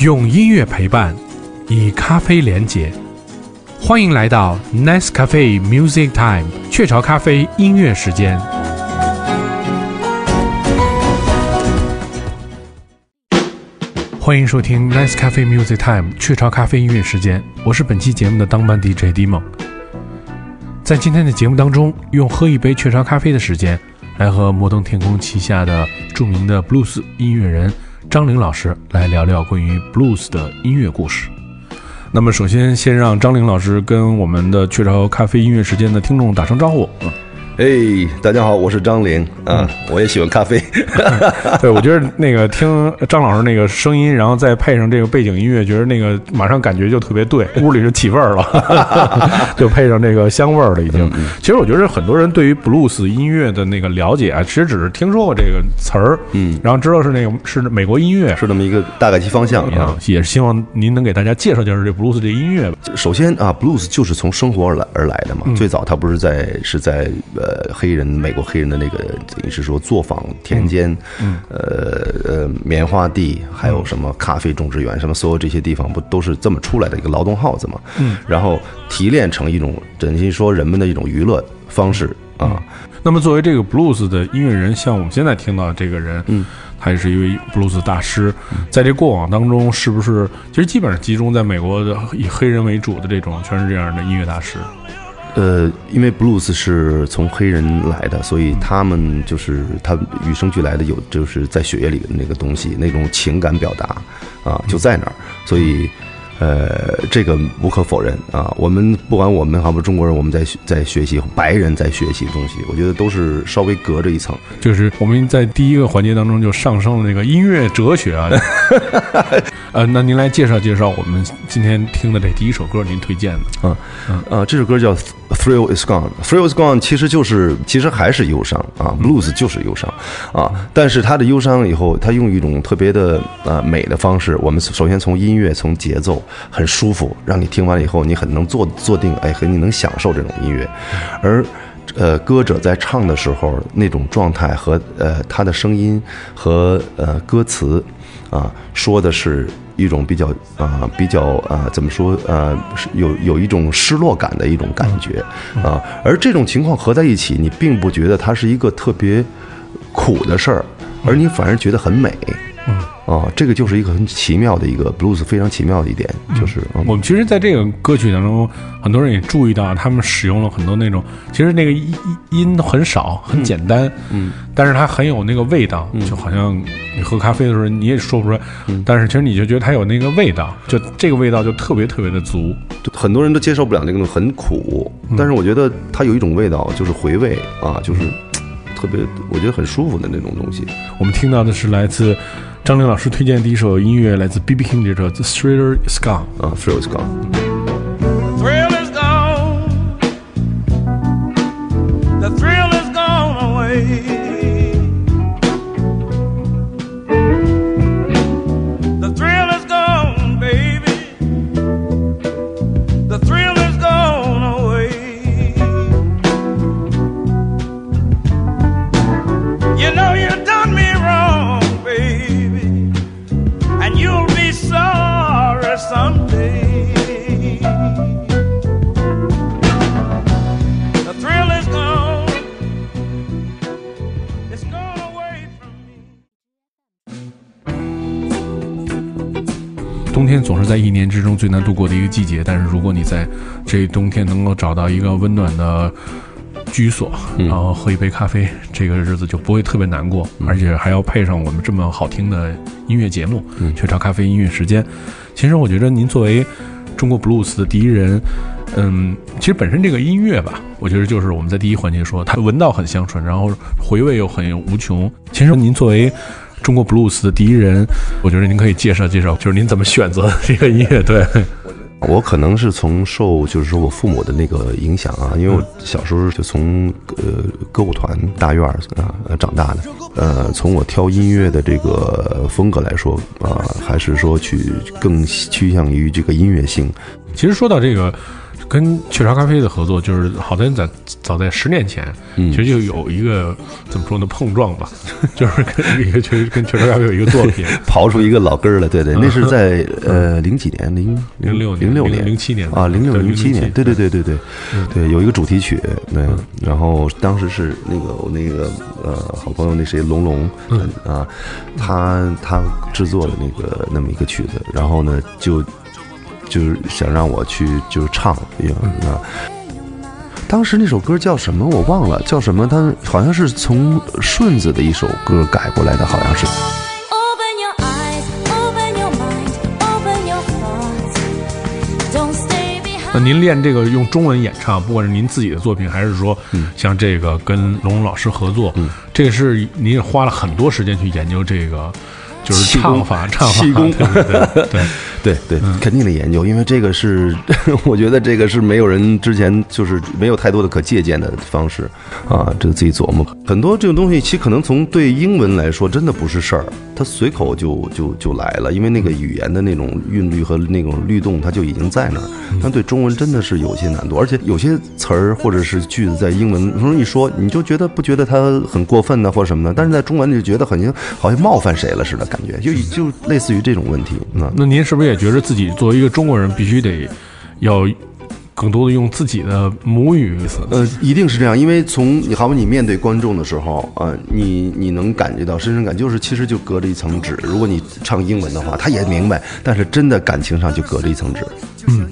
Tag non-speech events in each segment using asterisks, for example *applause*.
用音乐陪伴，以咖啡连结。欢迎来到 Nice Cafe Music Time 雀巢咖啡音乐时间。欢迎收听 Nice Cafe Music Time 雀巢咖啡音乐时间，我是本期节目的当班 DJ D 梦。在今天的节目当中，用喝一杯雀巢咖啡的时间，来和摩登天空旗下的著名的 Blues 音乐人张玲老师来聊聊关于 Blues 的音乐故事。那么，首先先让张玲老师跟我们的雀巢咖啡音乐时间的听众打声招呼。嗯，哎，大家好，我是张玲啊，我也喜欢咖啡。*laughs* 对，我觉得那个听张老师那个声音，然后再配上这个背景音乐，觉得那个马上感觉就特别对，*laughs* 屋里是起味儿了，*laughs* 就配上这个香味儿了，已经。其实我觉得很多人对于 blues 音乐的那个了解啊，其实只是听说过这个词儿，嗯，然后知道是那个是美国音乐，是那么一个大概其方向啊。也是希望您能给大家介绍介绍这 blues 这音乐吧。首先啊，blues 就是从生活而来而来的嘛。最早它不是在是在呃黑人美国黑人的那个等于是说作坊田间，嗯呃呃棉花地，还有什么咖啡种植园，什么所有这些地方不都是这么出来的一个劳动号子嘛？嗯，然后提炼成一种等于说人们的一种娱乐方式啊。那么作为这个 blues 的音乐人，像我们现在听到的这个人，嗯，他也是一位 blues 大师。在这过往当中，是不是其实基本上集中在美国的以黑人为主的这种全是这样的音乐大师？呃，因为布鲁斯是从黑人来的，所以他们就是他与生俱来的有就是在血液里的那个东西，那种情感表达啊就在那儿，所以。呃，这个无可否认啊。我们不管我们还不中国人，我们在在学习白人在学习的东西，我觉得都是稍微隔着一层。就是我们在第一个环节当中就上升了那个音乐哲学啊。*laughs* 呃，那您来介绍介绍我们今天听的这第一首歌，您推荐的啊？啊，这首歌叫《Thrill Is Gone》，《Thrill Is Gone》其实就是其实还是忧伤啊，Blues 就是忧伤啊。但是他的忧伤以后，他用一种特别的啊美的方式。我们首先从音乐，从节奏。很舒服，让你听完了以后，你很能坐坐定，哎，和你能享受这种音乐。而，呃，歌者在唱的时候那种状态和呃他的声音和呃歌词，啊，说的是一种比较啊比较啊怎么说呃有有一种失落感的一种感觉啊。而这种情况合在一起，你并不觉得它是一个特别苦的事儿，而你反而觉得很美。嗯。哦，这个就是一个很奇妙的一个 blues，非常奇妙的一点，就是我们其实在这个歌曲当中，很多人也注意到，他们使用了很多那种，其实那个音音很少，很简单，嗯，但是它很有那个味道，就好像你喝咖啡的时候你也说不出来，但是其实你就觉得它有那个味道，就这个味道就特别特别的足，很多人都接受不了那个很苦，但是我觉得它有一种味道，就是回味啊，就是特别我觉得很舒服的那种东西。我们听到的是来自。张玲老师推荐的第一首音乐来自 B.B. King 这首《The Thriller Is Gone》啊，《Thriller Is Gone》。在一年之中最难度过的一个季节，但是如果你在这冬天能够找到一个温暖的居所，然后喝一杯咖啡，这个日子就不会特别难过，而且还要配上我们这么好听的音乐节目——雀巢咖啡音乐时间。其实我觉得您作为中国 blues 的第一人，嗯，其实本身这个音乐吧，我觉得就是我们在第一环节说，它闻道很香醇，然后回味又很无穷。其实您作为中国 blues 的第一人，我觉得您可以介绍介绍，就是您怎么选择 *laughs* 这个音乐？对，我可能是从受就是说我父母的那个影响啊，因为我小时候就从呃歌舞团大院啊长大的，呃，从我挑音乐的这个风格来说啊，还是说去更趋向于这个音乐性。其实说到这个。跟雀巢咖啡的合作，就是好在在早在十年前，其实就有一个怎么说呢碰撞吧，*laughs* 就是跟一个确实跟雀巢咖啡有一个作品，*laughs* 刨出一个老根儿来，对对，那是在 *laughs* 呃零几年，零零六零六年零七年啊，零六零七年，对对对对对对，有一个主题曲，对，然后当时是那个我那个呃好朋友那谁龙龙啊，他他制作的那个那么一个曲子，然后呢就。就是想让我去就是唱，啊，当时那首歌叫什么我忘了，叫什么？他好像是从顺子的一首歌改过来的，好像是。那您练这个用中文演唱，不管是您自己的作品，还是说像这个跟龙龙老师合作，这个是您也花了很多时间去研究这个。就是唱法，唱法，气功，对对对，*laughs* 肯定得研究，因为这个是，*laughs* 我觉得这个是没有人之前就是没有太多的可借鉴的方式啊，这个自己琢磨。很多这种东西，其实可能从对英文来说，真的不是事儿，它随口就就就来了，因为那个语言的那种韵律和那种律动，它就已经在那儿。但对中文真的是有些难度，而且有些词儿或者是句子在英文，有时候一说，你就觉得不觉得它很过分呢，或者什么的，但是在中文就觉得很像好像冒犯谁了似的。感觉就就类似于这种问题，那那您是不是也觉得自己作为一个中国人，必须得要更多的用自己的母语？呃，一定是这样，因为从你好比你面对观众的时候啊，你你能感觉到深深感，就是其实就隔着一层纸。如果你唱英文的话，他也明白，但是真的感情上就隔着一层纸。嗯，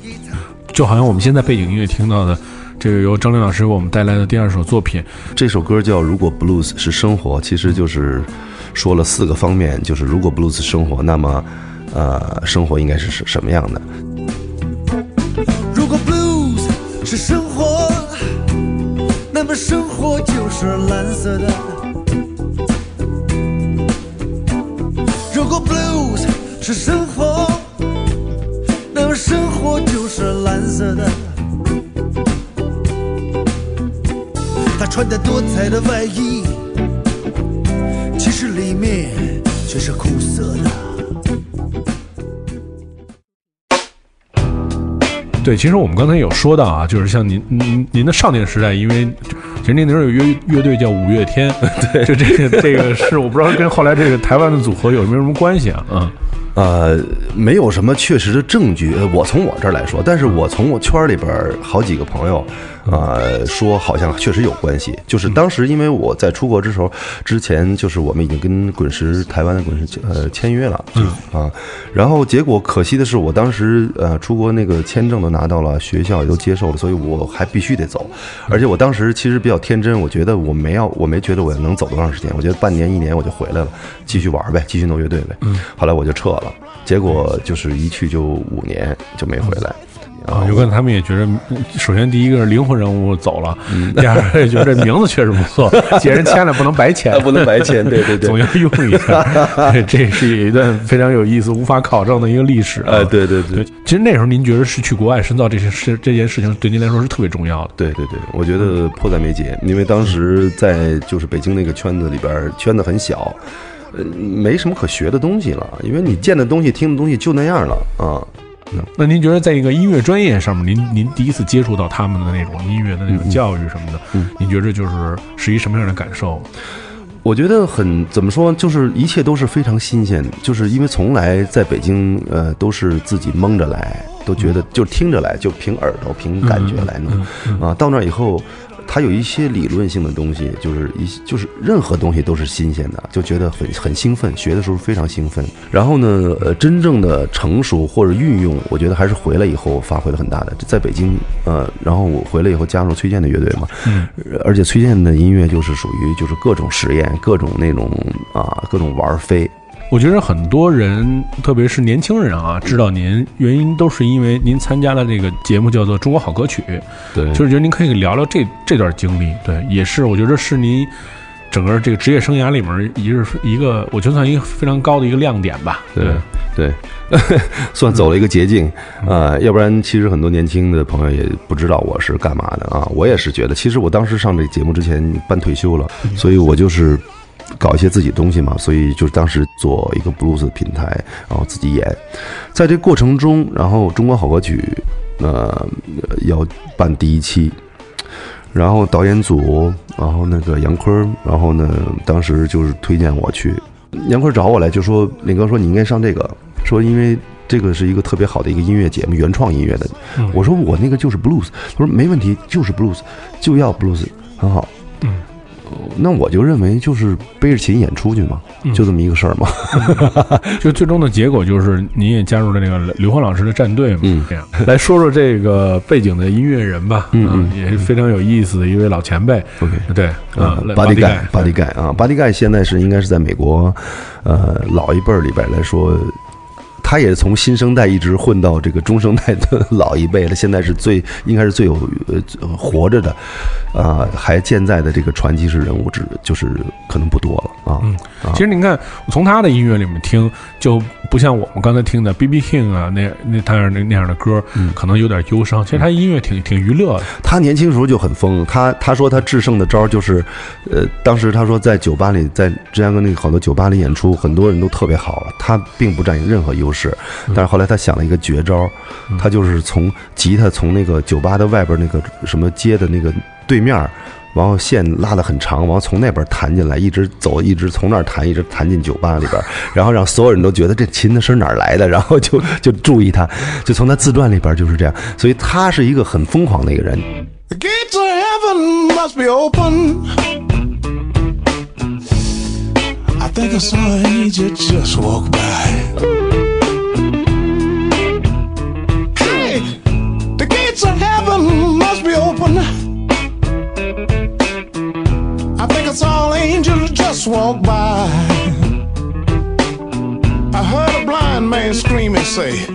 就好像我们现在背景音乐听到的，这个由张琳老师为我们带来的第二首作品，这首歌叫《如果 Blues 是生活》，其实就是。说了四个方面，就是如果 blues 生活，那么，呃，生活应该是什什么样的？如果 blues 是生活，那么生活就是蓝色的。如果 blues 是生活，那么生活就是蓝色的。他穿着多彩的外衣。里面却是苦涩的。对，其实我们刚才有说到啊，就是像您您您的少年时代，因为其实那时候有乐乐队叫五月天，*laughs* 对，就这个这个是我不知道跟后来这个台湾的组合有没有什么关系啊？嗯。呃，没有什么确实的证据。我从我这儿来说，但是我从我圈里边好几个朋友，呃，说好像确实有关系。就是当时因为我在出国之时候，之前就是我们已经跟滚石台湾的滚石呃签约了，嗯啊，然后结果可惜的是，我当时呃出国那个签证都拿到了，学校也都接受了，所以我还必须得走。而且我当时其实比较天真，我觉得我没要，我没觉得我能走多长时间，我觉得半年一年我就回来了，继续玩呗，继续弄乐队呗。嗯，后来我就撤了。结果就是一去就五年就没回来，啊，有可能他们也觉得，首先第一个是灵魂人物走了，第二个也觉得这名字确实不错，既然签了不能白签，不能白签，对对对，总要用一下，*laughs* 这是一段非常有意思、无法考证的一个历史啊，对对对。其实那时候您觉得是去国外深造这些事，这件事情对您来说是特别重要的，对对对，我觉得迫在眉睫，因为当时在就是北京那个圈子里边，圈子很小。呃，没什么可学的东西了，因为你见的东西、听的东西就那样了啊。那您觉得，在一个音乐专业上面，您您第一次接触到他们的那种音乐的那种教育什么的，您觉得就是是一什么样的感受？我觉得很怎么说，就是一切都是非常新鲜，就是因为从来在北京，呃，都是自己蒙着来，都觉得就听着来，就凭耳朵、凭感觉来弄啊。到那以后。它有一些理论性的东西，就是一就是任何东西都是新鲜的，就觉得很很兴奋，学的时候非常兴奋。然后呢，呃，真正的成熟或者运用，我觉得还是回来以后发挥了很大的。在北京，呃，然后我回来以后加入崔健的乐队嘛，而且崔健的音乐就是属于就是各种实验，各种那种啊，各种玩飞。我觉得很多人，特别是年轻人啊，知道您原因都是因为您参加了这个节目，叫做《中国好歌曲》。对，就是觉得您可以聊聊这这段经历。对，也是我觉得是您整个这个职业生涯里面一日一个，我觉得算一个非常高的一个亮点吧。对对，*laughs* 算走了一个捷径啊，要不然其实很多年轻的朋友也不知道我是干嘛的啊。我也是觉得，其实我当时上这节目之前办退休了，所以我就是。搞一些自己东西嘛，所以就是当时做一个 blues 的平台，然后自己演，在这过程中，然后中国好歌曲呃要办第一期，然后导演组，然后那个杨坤，然后呢，当时就是推荐我去，杨坤找我来就说，林哥说你应该上这个，说因为这个是一个特别好的一个音乐节目，原创音乐的。我说我那个就是 blues，他说没问题，就是 blues，就要 blues，很好。嗯，那我就认为就是背着琴演出去嘛，就这么一个事儿嘛。*laughs* 就最终的结果就是你也加入了那个刘欢老师的战队嘛。嗯这样来说说这个背景的音乐人吧。嗯啊也是非常有意思的一位老前辈。OK 对，啊，巴迪盖，巴迪盖，盖啊，巴迪盖现在是应该是在美国，呃，老一辈儿里边来说，他也从新生代一直混到这个中生代的老一辈了。现在是最应该是最有呃活着的，啊、还健在的这个传奇式人物，只就是可能不多了啊。其实您看，从他的音乐里面听，就不像我们刚才听的 B.B. King 啊，那那他样那那样的歌，可能有点忧伤。其实他音乐挺挺娱乐的。他年轻时候就很疯，他他说他制胜的招就是，呃，当时他说在酒吧里，在芝加哥那个好多酒吧里演出，很多人都特别好了，他并不占有任何优势。但是后来他想了一个绝招儿，他就是从吉他从那个酒吧的外边那个什么街的那个对面儿。然后线拉得很长，然后从那边弹进来，一直走，一直从那儿弹，一直弹进酒吧里边，然后让所有人都觉得这琴的声哪来的，然后就就注意他，就从他自传里边就是这样，所以他是一个很疯狂的一个人。I think I saw an angel just walk by. Just walk by. I heard a blind man scream and say,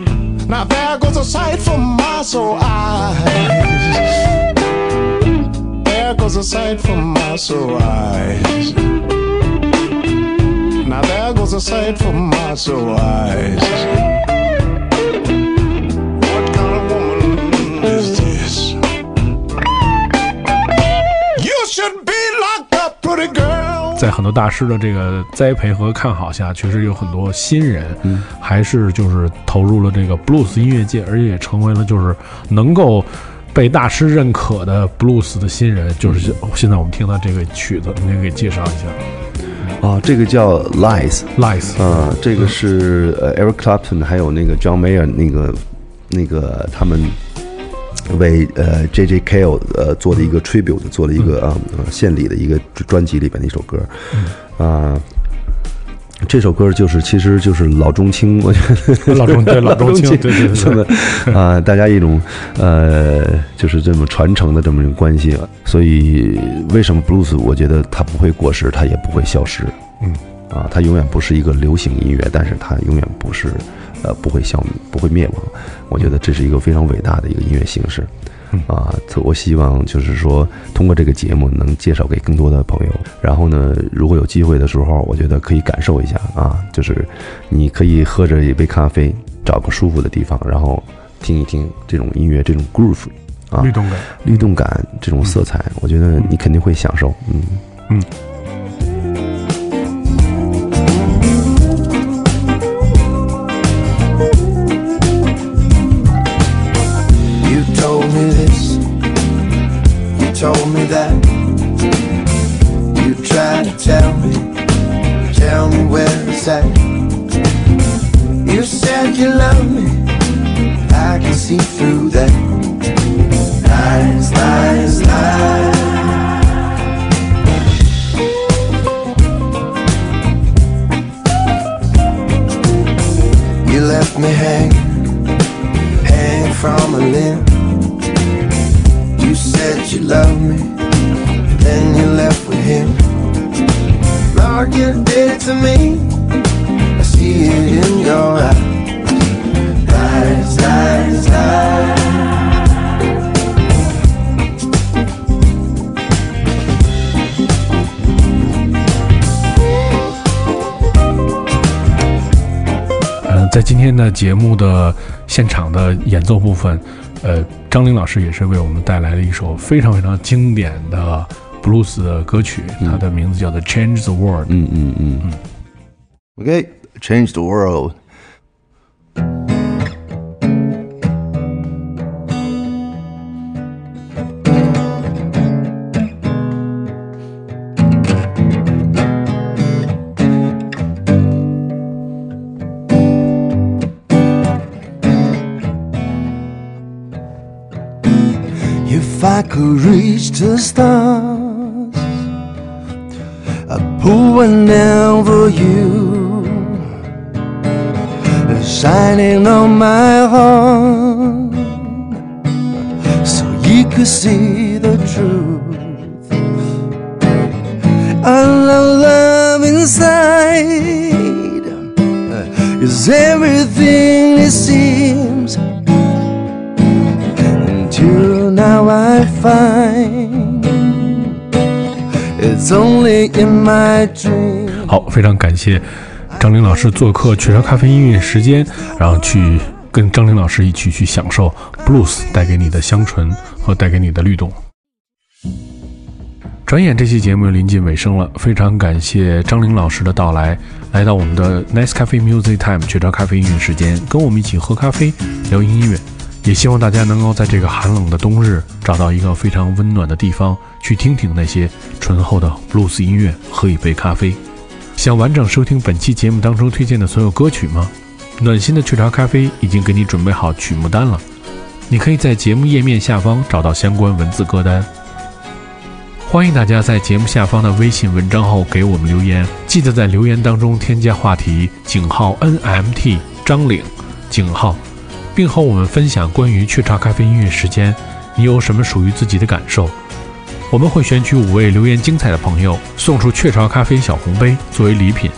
Now there goes a sight for my soul eyes. *laughs* There goes a sight for my soul eyes. Now there goes a sight for my soul eyes. What kind of woman is this? You should be locked up, pretty girl. 在很多大师的这个栽培和看好下，确实有很多新人，嗯。还是就是投入了这个 blues 音乐界，而且也成为了就是能够被大师认可的 blues 的新人。就是现在我们听到这个曲子，您给介绍一下。啊，这个叫 Lies，，Lies，啊，这个是呃 Eric Clapton 还有那个 John Mayer 那个那个他们为呃 J J Cale 呃做的一个 tribute，做了一个啊、呃献礼的一个专辑里边的一首歌，啊。这首歌就是，其实就是老中青，我觉得老中对老中青 *laughs* 青，对对对这么啊、大家一种呃，就是这么传承的这么一种关系。所以，为什么 blues？我觉得它不会过时，它也不会消失。嗯，啊，它永远不是一个流行音乐，但是它永远不是，呃，不会消灭，不会灭亡。我觉得这是一个非常伟大的一个音乐形式。啊，我希望就是说，通过这个节目能介绍给更多的朋友。然后呢，如果有机会的时候，我觉得可以感受一下啊，就是你可以喝着一杯咖啡，找个舒服的地方，然后听一听这种音乐，这种 groove 啊律，动感。律动感，这种色彩，我觉得你肯定会享受。嗯。You told me that. You tried to tell me, tell me where it's at. You said you love me, I can see through that. Lies, lies, lies. You left me hanging hang from a limb. You said you loved me, then you left with him. Lord, you did to me. I see it in your eyes. Lies, lies, lies.《，在今天的节目的现场的演奏部分，呃，张玲老师也是为我们带来了一首非常非常经典的 blues 的歌曲，它的名字叫做《Change the World》。嗯嗯嗯嗯。Okay, change the world. I could reach the stars, I'd pull one down for you, shining on my heart, so you could see the truth. Our love inside is everything it seems. Fine It's only in my dream. 好，非常感谢张琳老师做客雀巢咖啡音乐时间，然后去跟张琳老师一起去享受 blues 带给你的香醇和带给你的律动。转眼这期节目又临近尾声了，非常感谢张琳老师的到来，来到我们的 Nice Cafe Music Time 雀巢咖啡音乐时间，跟我们一起喝咖啡聊音乐。也希望大家能够在这个寒冷的冬日，找到一个非常温暖的地方，去听听那些醇厚的 blues 音乐，喝一杯咖啡。想完整收听本期节目当中推荐的所有歌曲吗？暖心的雀巢咖啡已经给你准备好曲目单了，你可以在节目页面下方找到相关文字歌单。欢迎大家在节目下方的微信文章后给我们留言，记得在留言当中添加话题井号 NMT 张岭井号，并和我们分享关于雀巢咖啡音乐时间，你有什么属于自己的感受？我们会选取五位留言精彩的朋友，送出雀巢咖啡小红杯作为礼品。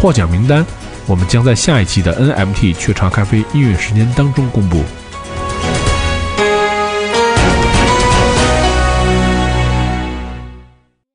获奖名单我们将在下一期的 NMT 雀巢咖啡音乐时间当中公布。